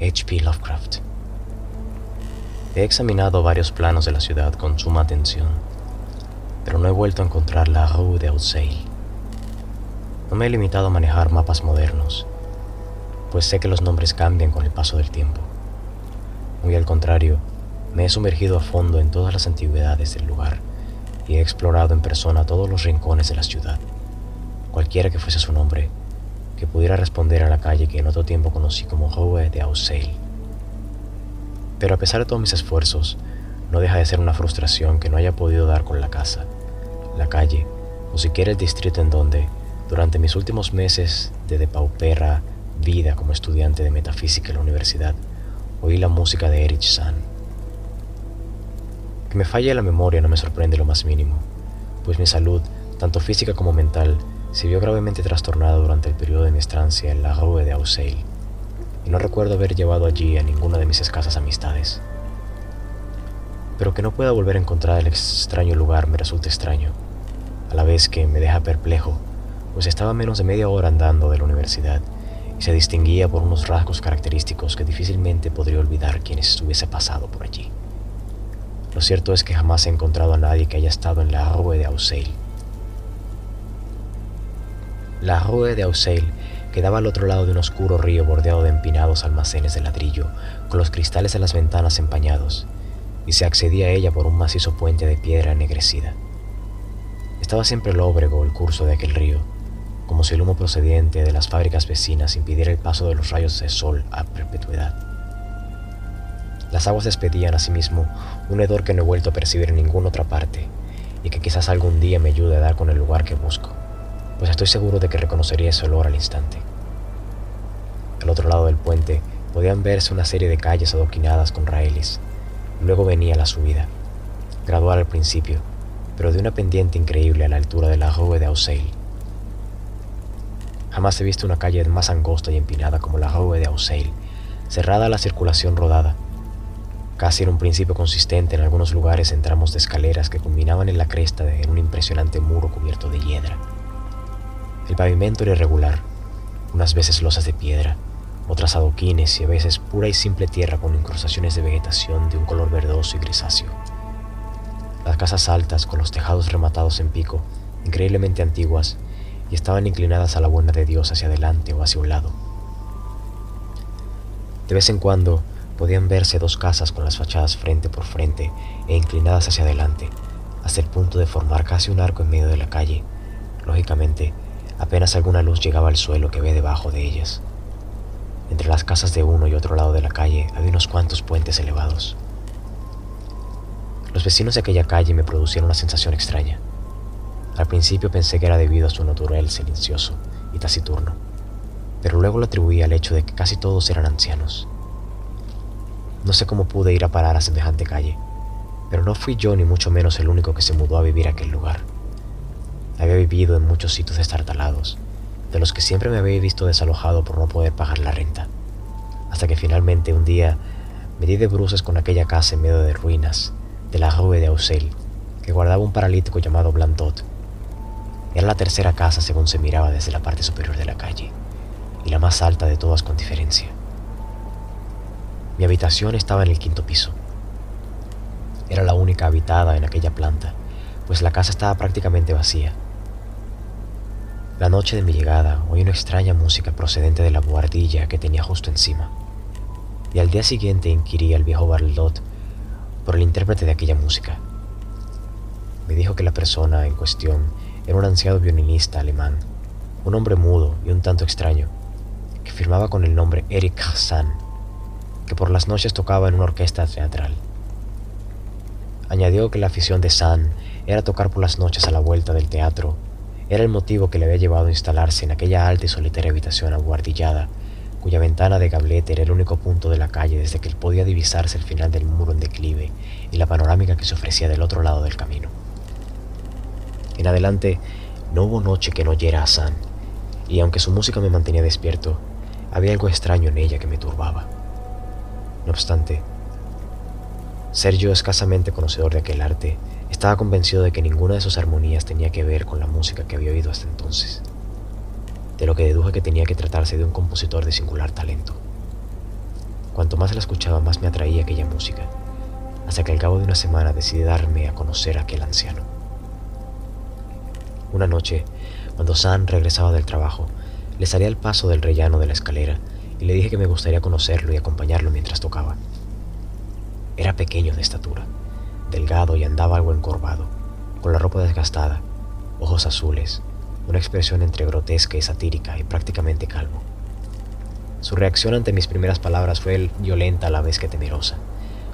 H.P. Lovecraft. He examinado varios planos de la ciudad con suma atención, pero no he vuelto a encontrar la Rue de Auxerre. No me he limitado a manejar mapas modernos, pues sé que los nombres cambian con el paso del tiempo. Muy al contrario, me he sumergido a fondo en todas las antigüedades del lugar y he explorado en persona todos los rincones de la ciudad, cualquiera que fuese su nombre que pudiera responder a la calle que en otro tiempo conocí como Rue de Auxerre. Pero a pesar de todos mis esfuerzos, no deja de ser una frustración que no haya podido dar con la casa, la calle, o siquiera el distrito en donde, durante mis últimos meses de depaupera vida como estudiante de metafísica en la universidad, oí la música de Erich Sand. Que me falle la memoria no me sorprende lo más mínimo, pues mi salud, tanto física como mental, se vio gravemente trastornada durante el periodo de mi estancia en la Rue de Auxerre, y no recuerdo haber llevado allí a ninguna de mis escasas amistades. Pero que no pueda volver a encontrar el extraño lugar me resulta extraño, a la vez que me deja perplejo, pues estaba menos de media hora andando de la universidad y se distinguía por unos rasgos característicos que difícilmente podría olvidar quienes estuviese pasado por allí. Lo cierto es que jamás he encontrado a nadie que haya estado en la Rue de Auxerre, la Rue de Auxerre quedaba al otro lado de un oscuro río bordeado de empinados almacenes de ladrillo, con los cristales de las ventanas empañados, y se accedía a ella por un macizo puente de piedra ennegrecida. Estaba siempre lóbrego el curso de aquel río, como si el humo procedente de las fábricas vecinas impidiera el paso de los rayos de sol a perpetuidad. Las aguas despedían asimismo un hedor que no he vuelto a percibir en ninguna otra parte, y que quizás algún día me ayude a dar con el lugar que busco pues estoy seguro de que reconocería ese olor al instante. Al otro lado del puente podían verse una serie de calles adoquinadas con raíles. Luego venía la subida, gradual al principio, pero de una pendiente increíble a la altura de la Rue de Auxerre. Jamás he visto una calle más angosta y empinada como la Rue de Auxerre, cerrada a la circulación rodada. Casi en un principio consistente en algunos lugares en tramos de escaleras que culminaban en la cresta de un impresionante muro cubierto de hiedra. El pavimento era irregular, unas veces losas de piedra, otras adoquines y a veces pura y simple tierra con incrustaciones de vegetación de un color verdoso y grisáceo. Las casas altas, con los tejados rematados en pico, increíblemente antiguas, y estaban inclinadas a la buena de Dios hacia adelante o hacia un lado. De vez en cuando podían verse dos casas con las fachadas frente por frente e inclinadas hacia adelante, hasta el punto de formar casi un arco en medio de la calle. Lógicamente, Apenas alguna luz llegaba al suelo que ve debajo de ellas. Entre las casas de uno y otro lado de la calle había unos cuantos puentes elevados. Los vecinos de aquella calle me producían una sensación extraña. Al principio pensé que era debido a su natural silencioso y taciturno, pero luego lo atribuí al hecho de que casi todos eran ancianos. No sé cómo pude ir a parar a semejante calle, pero no fui yo ni mucho menos el único que se mudó a vivir a aquel lugar. Había vivido en muchos sitios destartalados, de los que siempre me había visto desalojado por no poder pagar la renta, hasta que finalmente un día me di de bruces con aquella casa en medio de ruinas de la Rue de Auxel, que guardaba un paralítico llamado Blandot. Era la tercera casa según se miraba desde la parte superior de la calle, y la más alta de todas con diferencia. Mi habitación estaba en el quinto piso. Era la única habitada en aquella planta, pues la casa estaba prácticamente vacía la noche de mi llegada oí una extraña música procedente de la buhardilla que tenía justo encima, y al día siguiente inquirí al viejo Barlot por el intérprete de aquella música. Me dijo que la persona en cuestión era un anciano violinista alemán, un hombre mudo y un tanto extraño, que firmaba con el nombre Eric Hassan, que por las noches tocaba en una orquesta teatral. Añadió que la afición de San era tocar por las noches a la vuelta del teatro era el motivo que le había llevado a instalarse en aquella alta y solitaria habitación aguardillada, cuya ventana de gablete era el único punto de la calle desde que podía divisarse el final del muro en declive y la panorámica que se ofrecía del otro lado del camino. En adelante, no hubo noche que no oyera a San, y aunque su música me mantenía despierto, había algo extraño en ella que me turbaba. No obstante, ser yo escasamente conocedor de aquel arte, estaba convencido de que ninguna de sus armonías tenía que ver con la música que había oído hasta entonces, de lo que deduje que tenía que tratarse de un compositor de singular talento. Cuanto más la escuchaba, más me atraía aquella música, hasta que al cabo de una semana decidí darme a conocer a aquel anciano. Una noche, cuando San regresaba del trabajo, le salí al paso del rellano de la escalera y le dije que me gustaría conocerlo y acompañarlo mientras tocaba. Era pequeño de estatura, delgado y andaba algo encorvado, con la ropa desgastada, ojos azules, una expresión entre grotesca y satírica y prácticamente calvo. Su reacción ante mis primeras palabras fue violenta a la vez que temerosa.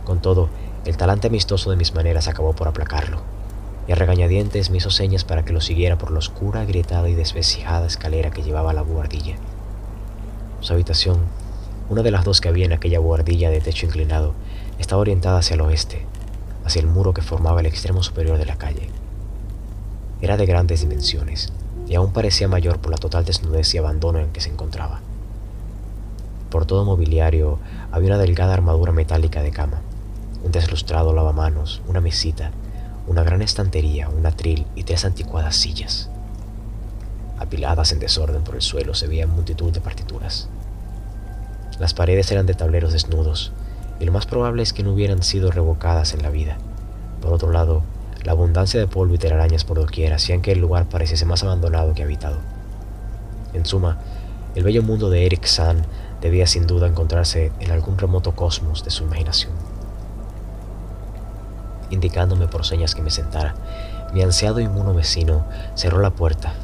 Con todo, el talante amistoso de mis maneras acabó por aplacarlo y a regañadientes me hizo señas para que lo siguiera por la oscura, agrietada y desvecijada escalera que llevaba a la buhardilla. Su habitación, una de las dos que había en aquella buhardilla de techo inclinado, estaba orientada hacia el oeste, hacia el muro que formaba el extremo superior de la calle. Era de grandes dimensiones y aún parecía mayor por la total desnudez y abandono en que se encontraba. Por todo mobiliario había una delgada armadura metálica de cama, un deslustrado lavamanos, una mesita, una gran estantería, un atril y tres anticuadas sillas. Apiladas en desorden por el suelo se veían multitud de partituras. Las paredes eran de tableros desnudos, y lo más probable es que no hubieran sido revocadas en la vida. Por otro lado, la abundancia de polvo y telarañas por doquier hacían que el lugar pareciese más abandonado que habitado. En suma, el bello mundo de Eric San debía sin duda encontrarse en algún remoto cosmos de su imaginación indicándome por señas que me sentara. Mi ansiado y inmuno vecino cerró la puerta,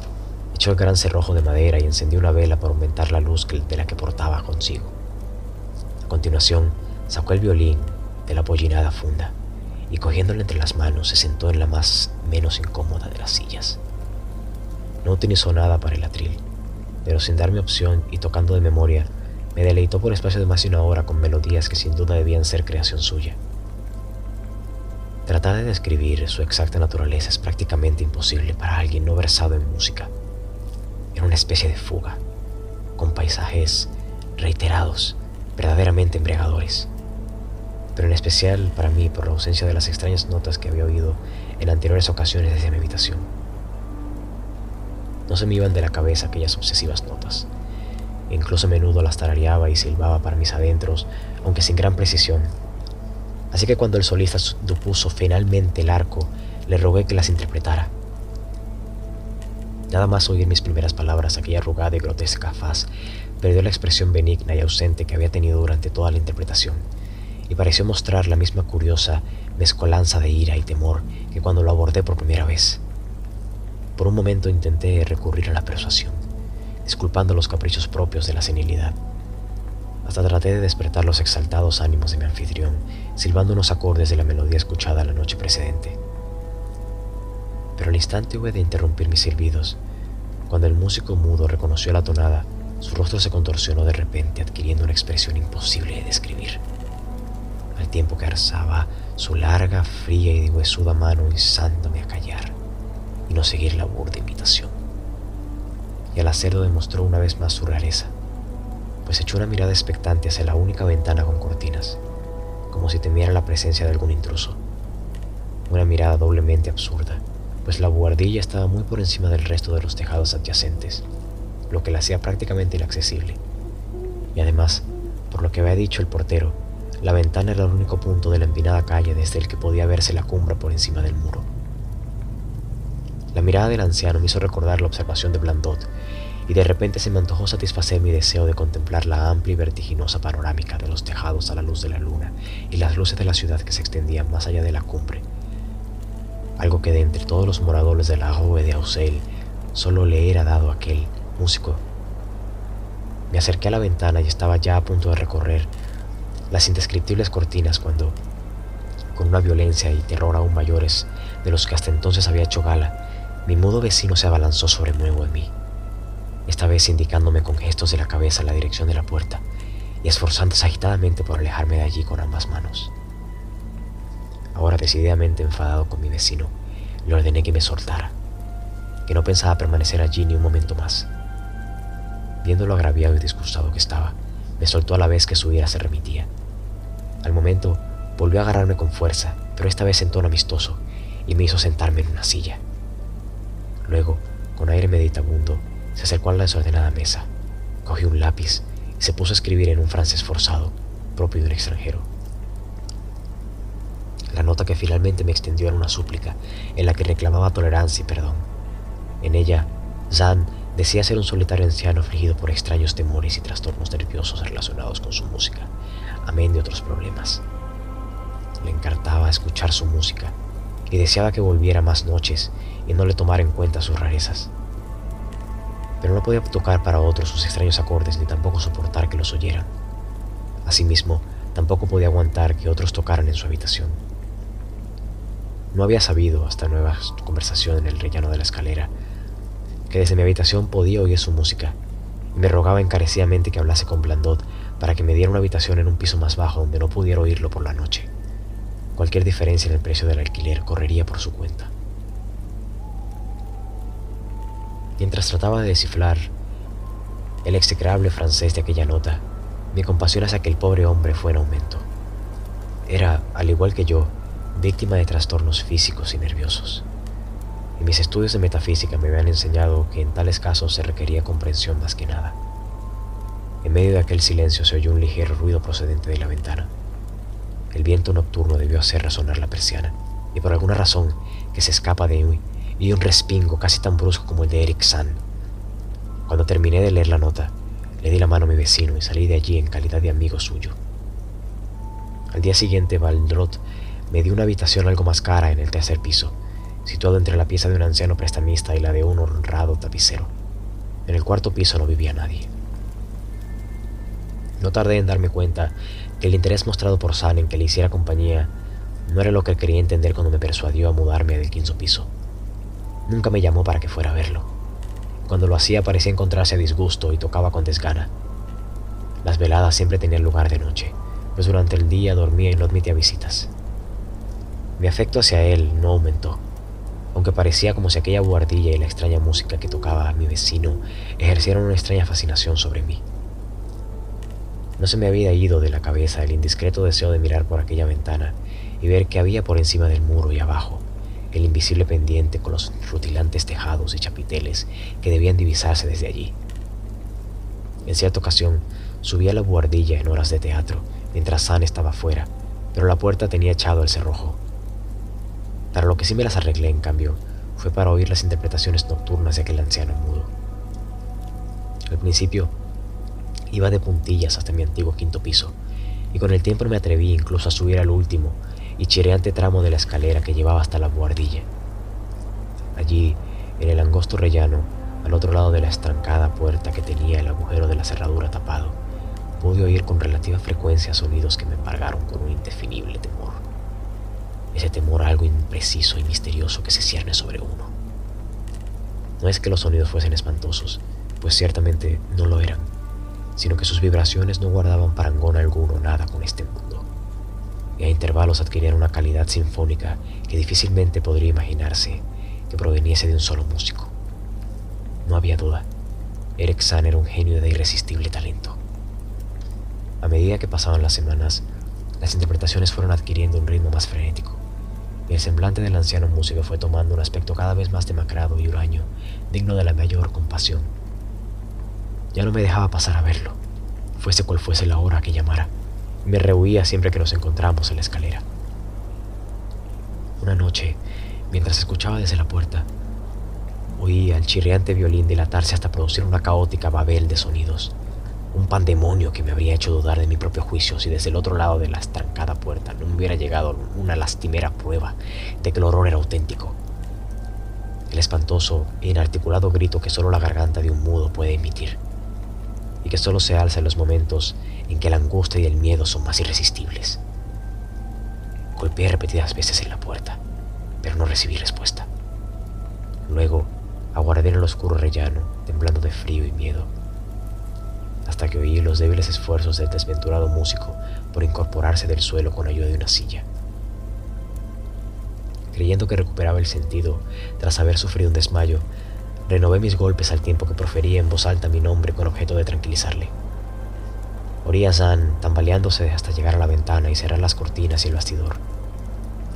echó el gran cerrojo de madera y encendió una vela para aumentar la luz de la que portaba consigo. A continuación, sacó el violín de la pollinada funda y cogiéndolo entre las manos se sentó en la más menos incómoda de las sillas. No utilizó nada para el atril, pero sin darme opción y tocando de memoria, me deleitó por espacio de más de una hora con melodías que sin duda debían ser creación suya. Tratar de describir su exacta naturaleza es prácticamente imposible para alguien no versado en música. Era una especie de fuga, con paisajes reiterados, verdaderamente embriagadores, pero en especial para mí por la ausencia de las extrañas notas que había oído en anteriores ocasiones desde mi habitación. No se me iban de la cabeza aquellas obsesivas notas. Incluso a menudo las tarareaba y silbaba para mis adentros, aunque sin gran precisión, Así que cuando el solista supuso finalmente el arco, le rogué que las interpretara. Nada más oír mis primeras palabras, aquella arrugada y grotesca faz perdió la expresión benigna y ausente que había tenido durante toda la interpretación, y pareció mostrar la misma curiosa mezcolanza de ira y temor que cuando lo abordé por primera vez. Por un momento intenté recurrir a la persuasión, disculpando los caprichos propios de la senilidad. Hasta traté de despertar los exaltados ánimos de mi anfitrión, silbando unos acordes de la melodía escuchada la noche precedente. Pero al instante hube de interrumpir mis silbidos. Cuando el músico mudo reconoció la tonada, su rostro se contorsionó de repente, adquiriendo una expresión imposible de describir. Al tiempo que alzaba su larga, fría y huesuda mano izándome a callar y no seguir la burda invitación. Y al hacerlo demostró una vez más su rareza pues echó una mirada expectante hacia la única ventana con cortinas, como si temiera la presencia de algún intruso. Una mirada doblemente absurda, pues la buhardilla estaba muy por encima del resto de los tejados adyacentes, lo que la hacía prácticamente inaccesible. Y además, por lo que había dicho el portero, la ventana era el único punto de la empinada calle desde el que podía verse la cumbre por encima del muro. La mirada del anciano me hizo recordar la observación de Blandot y de repente se me antojó satisfacer mi deseo de contemplar la amplia y vertiginosa panorámica de los tejados a la luz de la luna y las luces de la ciudad que se extendían más allá de la cumbre. Algo que de entre todos los moradores de la Rue de Auxel solo le era dado a aquel músico. Me acerqué a la ventana y estaba ya a punto de recorrer las indescriptibles cortinas cuando, con una violencia y terror aún mayores de los que hasta entonces había hecho gala, mi mudo vecino se abalanzó sobre nuevo en mí esta vez indicándome con gestos de la cabeza la dirección de la puerta y esforzándose agitadamente por alejarme de allí con ambas manos. Ahora decididamente enfadado con mi vecino, le ordené que me soltara, que no pensaba permanecer allí ni un momento más. Viendo lo agraviado y disgustado que estaba, me soltó a la vez que su ira se remitía. Al momento, volvió a agarrarme con fuerza, pero esta vez en tono amistoso, y me hizo sentarme en una silla. Luego, con aire meditabundo, se acercó a la desordenada mesa, cogió un lápiz y se puso a escribir en un francés forzado, propio de un extranjero. La nota que finalmente me extendió era una súplica en la que reclamaba tolerancia y perdón. En ella, Zan decía ser un solitario anciano afligido por extraños temores y trastornos nerviosos relacionados con su música, amén de otros problemas. Le encartaba escuchar su música y deseaba que volviera más noches y no le tomara en cuenta sus rarezas pero no podía tocar para otros sus extraños acordes ni tampoco soportar que los oyeran. Asimismo, tampoco podía aguantar que otros tocaran en su habitación. No había sabido, hasta nueva conversación en el rellano de la escalera, que desde mi habitación podía oír su música, y me rogaba encarecidamente que hablase con Blandot para que me diera una habitación en un piso más bajo donde no pudiera oírlo por la noche. Cualquier diferencia en el precio del alquiler correría por su cuenta. Mientras trataba de descifrar el execrable francés de aquella nota, mi compasión hacia aquel pobre hombre fue en aumento. Era, al igual que yo, víctima de trastornos físicos y nerviosos. Y mis estudios de metafísica me habían enseñado que en tales casos se requería comprensión más que nada. En medio de aquel silencio se oyó un ligero ruido procedente de la ventana. El viento nocturno debió hacer resonar la persiana, y por alguna razón que se escapa de mí, y un respingo casi tan brusco como el de Eric Sand. Cuando terminé de leer la nota, le di la mano a mi vecino y salí de allí en calidad de amigo suyo. Al día siguiente, Valdrot me dio una habitación algo más cara en el tercer piso, situado entre la pieza de un anciano prestamista y la de un honrado tapicero. En el cuarto piso no vivía nadie. No tardé en darme cuenta que el interés mostrado por San en que le hiciera compañía no era lo que quería entender cuando me persuadió a mudarme del quinto piso. Nunca me llamó para que fuera a verlo. Cuando lo hacía parecía encontrarse a disgusto y tocaba con desgana. Las veladas siempre tenían lugar de noche, pues durante el día dormía y no admitía visitas. Mi afecto hacia él no aumentó, aunque parecía como si aquella buhardilla y la extraña música que tocaba mi vecino ejercieran una extraña fascinación sobre mí. No se me había ido de la cabeza el indiscreto deseo de mirar por aquella ventana y ver qué había por encima del muro y abajo, el invisible pendiente con los rutilantes tejados y chapiteles que debían divisarse desde allí. En cierta ocasión subí a la buhardilla en horas de teatro mientras San estaba fuera, pero la puerta tenía echado el cerrojo. Para lo que sí me las arreglé, en cambio, fue para oír las interpretaciones nocturnas de aquel anciano mudo. Al principio, iba de puntillas hasta mi antiguo quinto piso, y con el tiempo me atreví incluso a subir al último y chireante tramo de la escalera que llevaba hasta la buhardilla. Allí, en el angosto rellano, al otro lado de la estancada puerta que tenía el agujero de la cerradura tapado, pude oír con relativa frecuencia sonidos que me embargaron con un indefinible temor. Ese temor algo impreciso y misterioso que se cierne sobre uno. No es que los sonidos fuesen espantosos, pues ciertamente no lo eran, sino que sus vibraciones no guardaban parangón alguno nada con este mundo y a intervalos adquirían una calidad sinfónica que difícilmente podría imaginarse que proveniese de un solo músico. No había duda, Eric San era un genio de irresistible talento. A medida que pasaban las semanas, las interpretaciones fueron adquiriendo un ritmo más frenético, y el semblante del anciano músico fue tomando un aspecto cada vez más demacrado y huraño, digno de la mayor compasión. Ya no me dejaba pasar a verlo, fuese cual fuese la hora que llamara. Me rehuía siempre que nos encontramos en la escalera. Una noche, mientras escuchaba desde la puerta, oía el chirriante violín dilatarse hasta producir una caótica babel de sonidos. Un pandemonio que me habría hecho dudar de mi propio juicio si desde el otro lado de la estrancada puerta no me hubiera llegado una lastimera prueba de que el horror era auténtico. El espantoso e inarticulado grito que solo la garganta de un mudo puede emitir y que solo se alza en los momentos en que la angustia y el miedo son más irresistibles. Golpeé repetidas veces en la puerta, pero no recibí respuesta. Luego Aguardé en el oscuro rellano, temblando de frío y miedo, hasta que oí los débiles esfuerzos del desventurado músico por incorporarse del suelo con ayuda de una silla. Creyendo que recuperaba el sentido tras haber sufrido un desmayo, renové mis golpes al tiempo que profería en voz alta mi nombre con objeto de tranquilizarle. Orí a Zan tambaleándose hasta llegar a la ventana y cerrar las cortinas y el bastidor.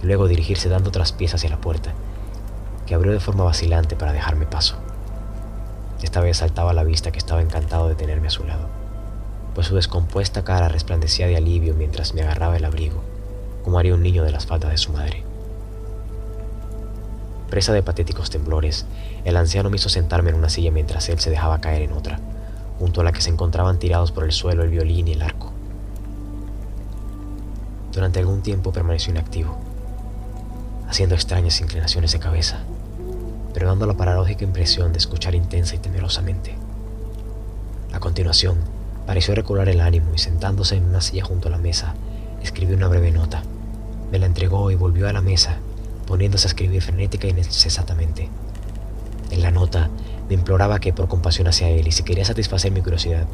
luego dirigirse dando otras piezas hacia la puerta, que abrió de forma vacilante para dejarme paso. Esta vez saltaba a la vista que estaba encantado de tenerme a su lado, pues su descompuesta cara resplandecía de alivio mientras me agarraba el abrigo, como haría un niño de las faldas de su madre. Presa de patéticos temblores, el anciano me hizo sentarme en una silla mientras él se dejaba caer en otra, junto a la que se encontraban tirados por el suelo el violín y el arco. Durante algún tiempo permaneció inactivo, haciendo extrañas inclinaciones de cabeza, pero dando la paradójica impresión de escuchar intensa y temerosamente. A continuación, pareció recobrar el ánimo y sentándose en una silla junto a la mesa, escribió una breve nota. Me la entregó y volvió a la mesa poniéndose a escribir frenética y incesantamente. En la nota me imploraba que por compasión hacia él y si quería satisfacer mi curiosidad,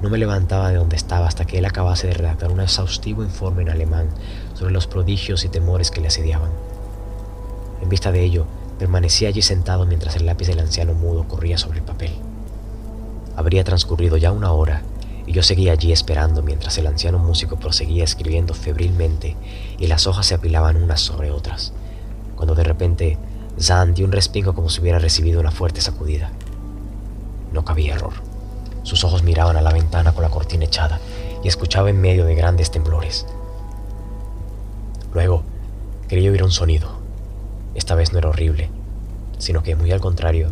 no me levantaba de donde estaba hasta que él acabase de redactar un exhaustivo informe en alemán sobre los prodigios y temores que le asediaban. En vista de ello, permanecía allí sentado mientras el lápiz del anciano mudo corría sobre el papel. Habría transcurrido ya una hora y yo seguía allí esperando mientras el anciano músico proseguía escribiendo febrilmente y las hojas se apilaban unas sobre otras cuando de repente Zan dio un respingo como si hubiera recibido una fuerte sacudida. No cabía error. Sus ojos miraban a la ventana con la cortina echada y escuchaba en medio de grandes temblores. Luego, quería oír un sonido. Esta vez no era horrible, sino que, muy al contrario,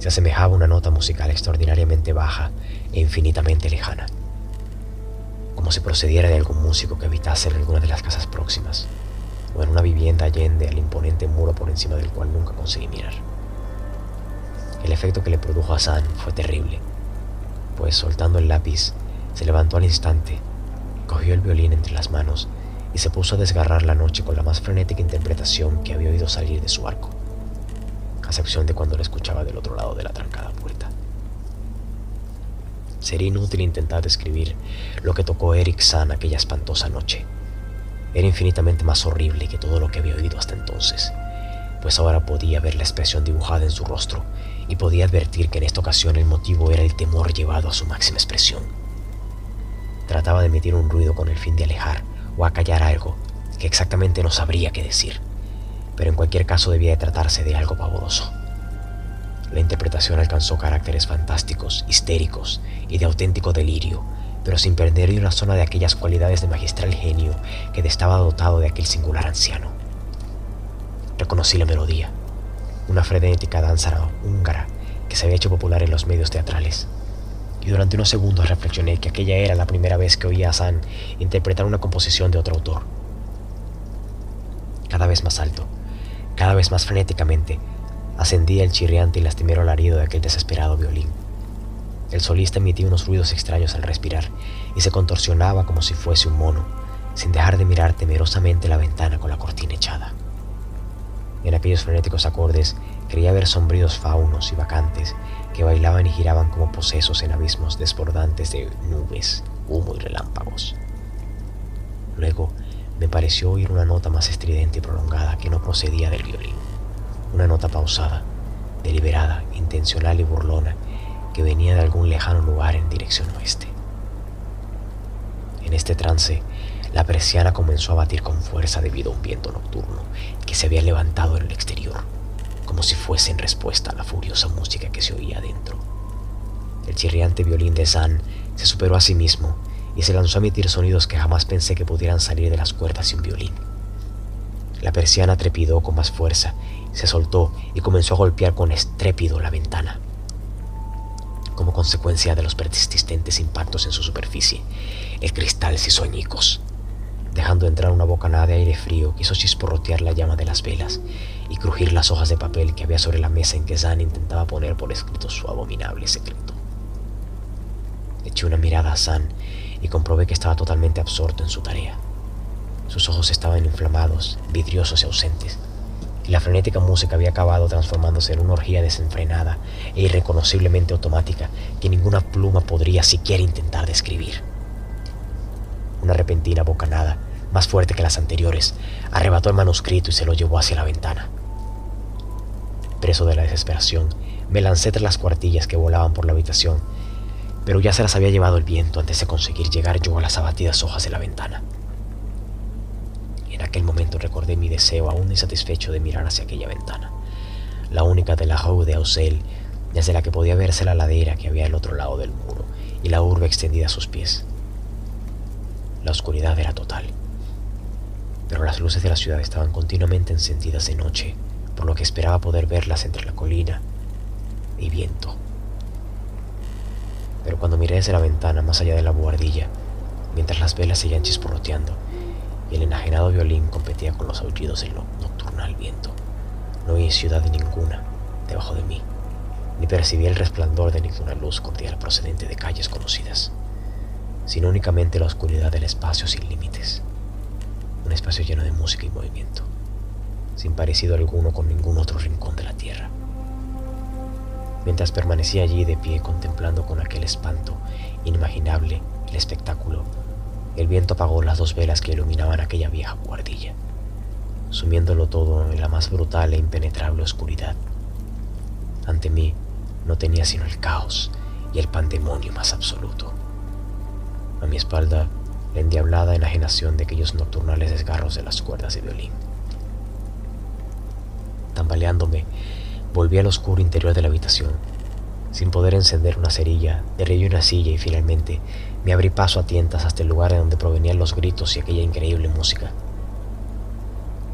se asemejaba a una nota musical extraordinariamente baja e infinitamente lejana, como si procediera de algún músico que habitase en alguna de las casas próximas en una vivienda allende al imponente muro por encima del cual nunca conseguí mirar. El efecto que le produjo a San fue terrible, pues soltando el lápiz, se levantó al instante, cogió el violín entre las manos y se puso a desgarrar la noche con la más frenética interpretación que había oído salir de su arco, a excepción de cuando lo escuchaba del otro lado de la trancada puerta. Sería inútil intentar describir lo que tocó Eric San aquella espantosa noche era infinitamente más horrible que todo lo que había oído hasta entonces, pues ahora podía ver la expresión dibujada en su rostro y podía advertir que en esta ocasión el motivo era el temor llevado a su máxima expresión. Trataba de emitir un ruido con el fin de alejar o acallar algo que exactamente no sabría qué decir, pero en cualquier caso debía de tratarse de algo pavoroso. La interpretación alcanzó caracteres fantásticos, histéricos y de auténtico delirio, pero sin perder ni una zona de aquellas cualidades de magistral genio que estaba dotado de aquel singular anciano. Reconocí la melodía, una frenética danza húngara que se había hecho popular en los medios teatrales. Y durante unos segundos reflexioné que aquella era la primera vez que oía a San interpretar una composición de otro autor. Cada vez más alto, cada vez más frenéticamente, ascendía el chirriante y lastimero alarido de aquel desesperado violín. El solista emitía unos ruidos extraños al respirar y se contorsionaba como si fuese un mono, sin dejar de mirar temerosamente la ventana con la cortina echada. En aquellos frenéticos acordes creía ver sombríos faunos y vacantes que bailaban y giraban como posesos en abismos desbordantes de nubes, humo y relámpagos. Luego me pareció oír una nota más estridente y prolongada que no procedía del violín, una nota pausada, deliberada, intencional y burlona que venía de algún lejano lugar en dirección oeste. En este trance, la persiana comenzó a batir con fuerza debido a un viento nocturno que se había levantado en el exterior, como si fuese en respuesta a la furiosa música que se oía adentro. El chirriante violín de Zan se superó a sí mismo y se lanzó a emitir sonidos que jamás pensé que pudieran salir de las cuerdas de un violín. La persiana trepidó con más fuerza, se soltó y comenzó a golpear con estrépido la ventana como consecuencia de los persistentes impactos en su superficie. El cristal se hizo. Dejando entrar una bocanada de aire frío, quiso chisporrotear la llama de las velas y crujir las hojas de papel que había sobre la mesa en que Zan intentaba poner por escrito su abominable secreto. Eché una mirada a Zan y comprobé que estaba totalmente absorto en su tarea. Sus ojos estaban inflamados, vidriosos y ausentes, y la frenética música había acabado transformándose en una orgía desenfrenada e irreconociblemente automática que ninguna pluma podría siquiera intentar describir. Una repentina bocanada, más fuerte que las anteriores, arrebató el manuscrito y se lo llevó hacia la ventana. Preso de la desesperación, me lancé tras las cuartillas que volaban por la habitación, pero ya se las había llevado el viento antes de conseguir llegar yo a las abatidas hojas de la ventana. Aquel momento recordé mi deseo aún insatisfecho de mirar hacia aquella ventana, la única de la Rue de Auxel, desde la que podía verse la ladera que había al otro lado del muro y la urbe extendida a sus pies. La oscuridad era total, pero las luces de la ciudad estaban continuamente encendidas de noche, por lo que esperaba poder verlas entre la colina y viento. Pero cuando miré desde la ventana más allá de la buhardilla, mientras las velas seguían chisporroteando, y el enajenado violín competía con los aullidos del nocturnal viento. No vi ciudad ninguna debajo de mí, ni percibí el resplandor de ninguna luz cordial procedente de calles conocidas, sino únicamente la oscuridad del espacio sin límites, un espacio lleno de música y movimiento, sin parecido alguno con ningún otro rincón de la tierra. Mientras permanecía allí de pie contemplando con aquel espanto inimaginable el espectáculo, el viento apagó las dos velas que iluminaban aquella vieja guardilla, sumiéndolo todo en la más brutal e impenetrable oscuridad. Ante mí no tenía sino el caos y el pandemonio más absoluto. A mi espalda la endiablada enajenación de aquellos nocturnales desgarros de las cuerdas de violín. Tambaleándome, volví al oscuro interior de la habitación. Sin poder encender una cerilla, derribé una silla y finalmente me abrí paso a tientas hasta el lugar de donde provenían los gritos y aquella increíble música.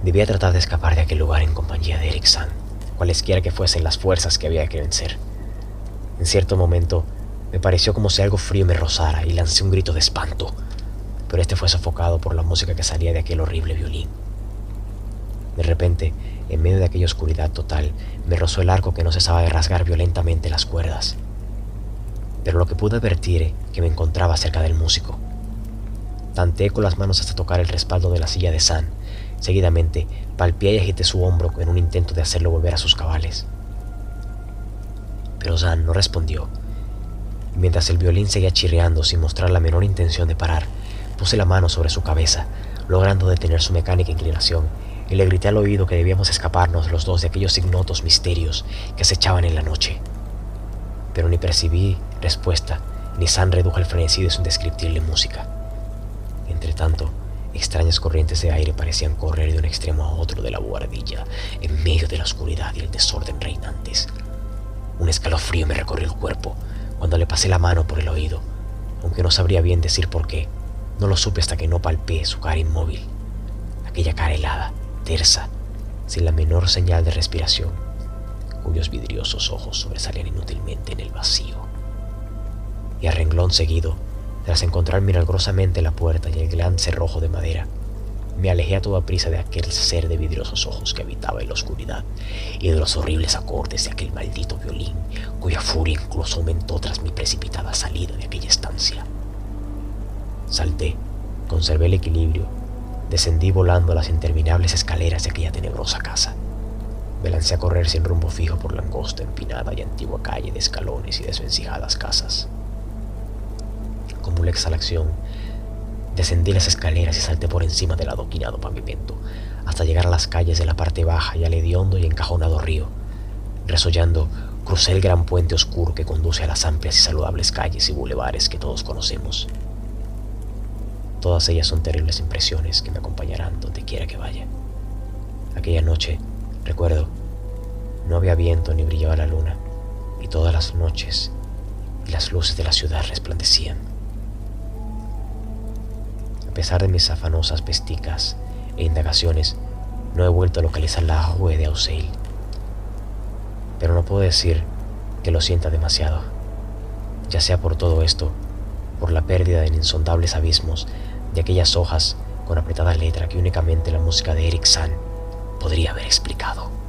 Debía tratar de escapar de aquel lugar en compañía de Eric San, cualesquiera que fuesen las fuerzas que había que vencer. En cierto momento me pareció como si algo frío me rozara y lancé un grito de espanto, pero este fue sofocado por la música que salía de aquel horrible violín. De repente, en medio de aquella oscuridad total, me rozó el arco que no cesaba de rasgar violentamente las cuerdas pero lo que pude advertir que me encontraba cerca del músico. Tanteé con las manos hasta tocar el respaldo de la silla de San. Seguidamente, palpié y agité su hombro en un intento de hacerlo volver a sus cabales. Pero San no respondió. mientras el violín seguía chirriando sin mostrar la menor intención de parar, puse la mano sobre su cabeza, logrando detener su mecánica inclinación, y le grité al oído que debíamos escaparnos los dos de aquellos ignotos misterios que acechaban en la noche pero ni percibí respuesta, ni San redujo el frenesí de su indescriptible música. Entretanto, extrañas corrientes de aire parecían correr de un extremo a otro de la buhardilla, en medio de la oscuridad y el desorden reinantes. Un escalofrío me recorrió el cuerpo cuando le pasé la mano por el oído, aunque no sabría bien decir por qué. No lo supe hasta que no palpé su cara inmóvil, aquella cara helada, tersa, sin la menor señal de respiración cuyos vidriosos ojos sobresalían inútilmente en el vacío. Y a renglón seguido, tras encontrar milagrosamente la puerta y el gran cerrojo de madera, me alejé a toda prisa de aquel ser de vidriosos ojos que habitaba en la oscuridad y de los horribles acordes de aquel maldito violín, cuya furia incluso aumentó tras mi precipitada salida de aquella estancia. Salté, conservé el equilibrio, descendí volando a las interminables escaleras de aquella tenebrosa casa. Me lancé a correr sin rumbo fijo por la angosta, empinada y antigua calle de escalones y desvencijadas casas. Como una exhalación, descendí las escaleras y salté por encima del adoquinado pavimento, hasta llegar a las calles de la parte baja y al hediondo y encajonado río. Resollando, crucé el gran puente oscuro que conduce a las amplias y saludables calles y bulevares que todos conocemos. Todas ellas son terribles impresiones que me acompañarán donde quiera que vaya. Aquella noche Recuerdo, no había viento ni brillaba la luna, y todas las noches y las luces de la ciudad resplandecían. Pesar de mis afanosas pesticas e indagaciones, no he vuelto a localizar la Rue de Auseil. Pero no puedo decir que lo sienta demasiado, ya sea por todo esto, por la pérdida en insondables abismos de aquellas hojas con apretada letra que únicamente la música de Eric San podría haber explicado.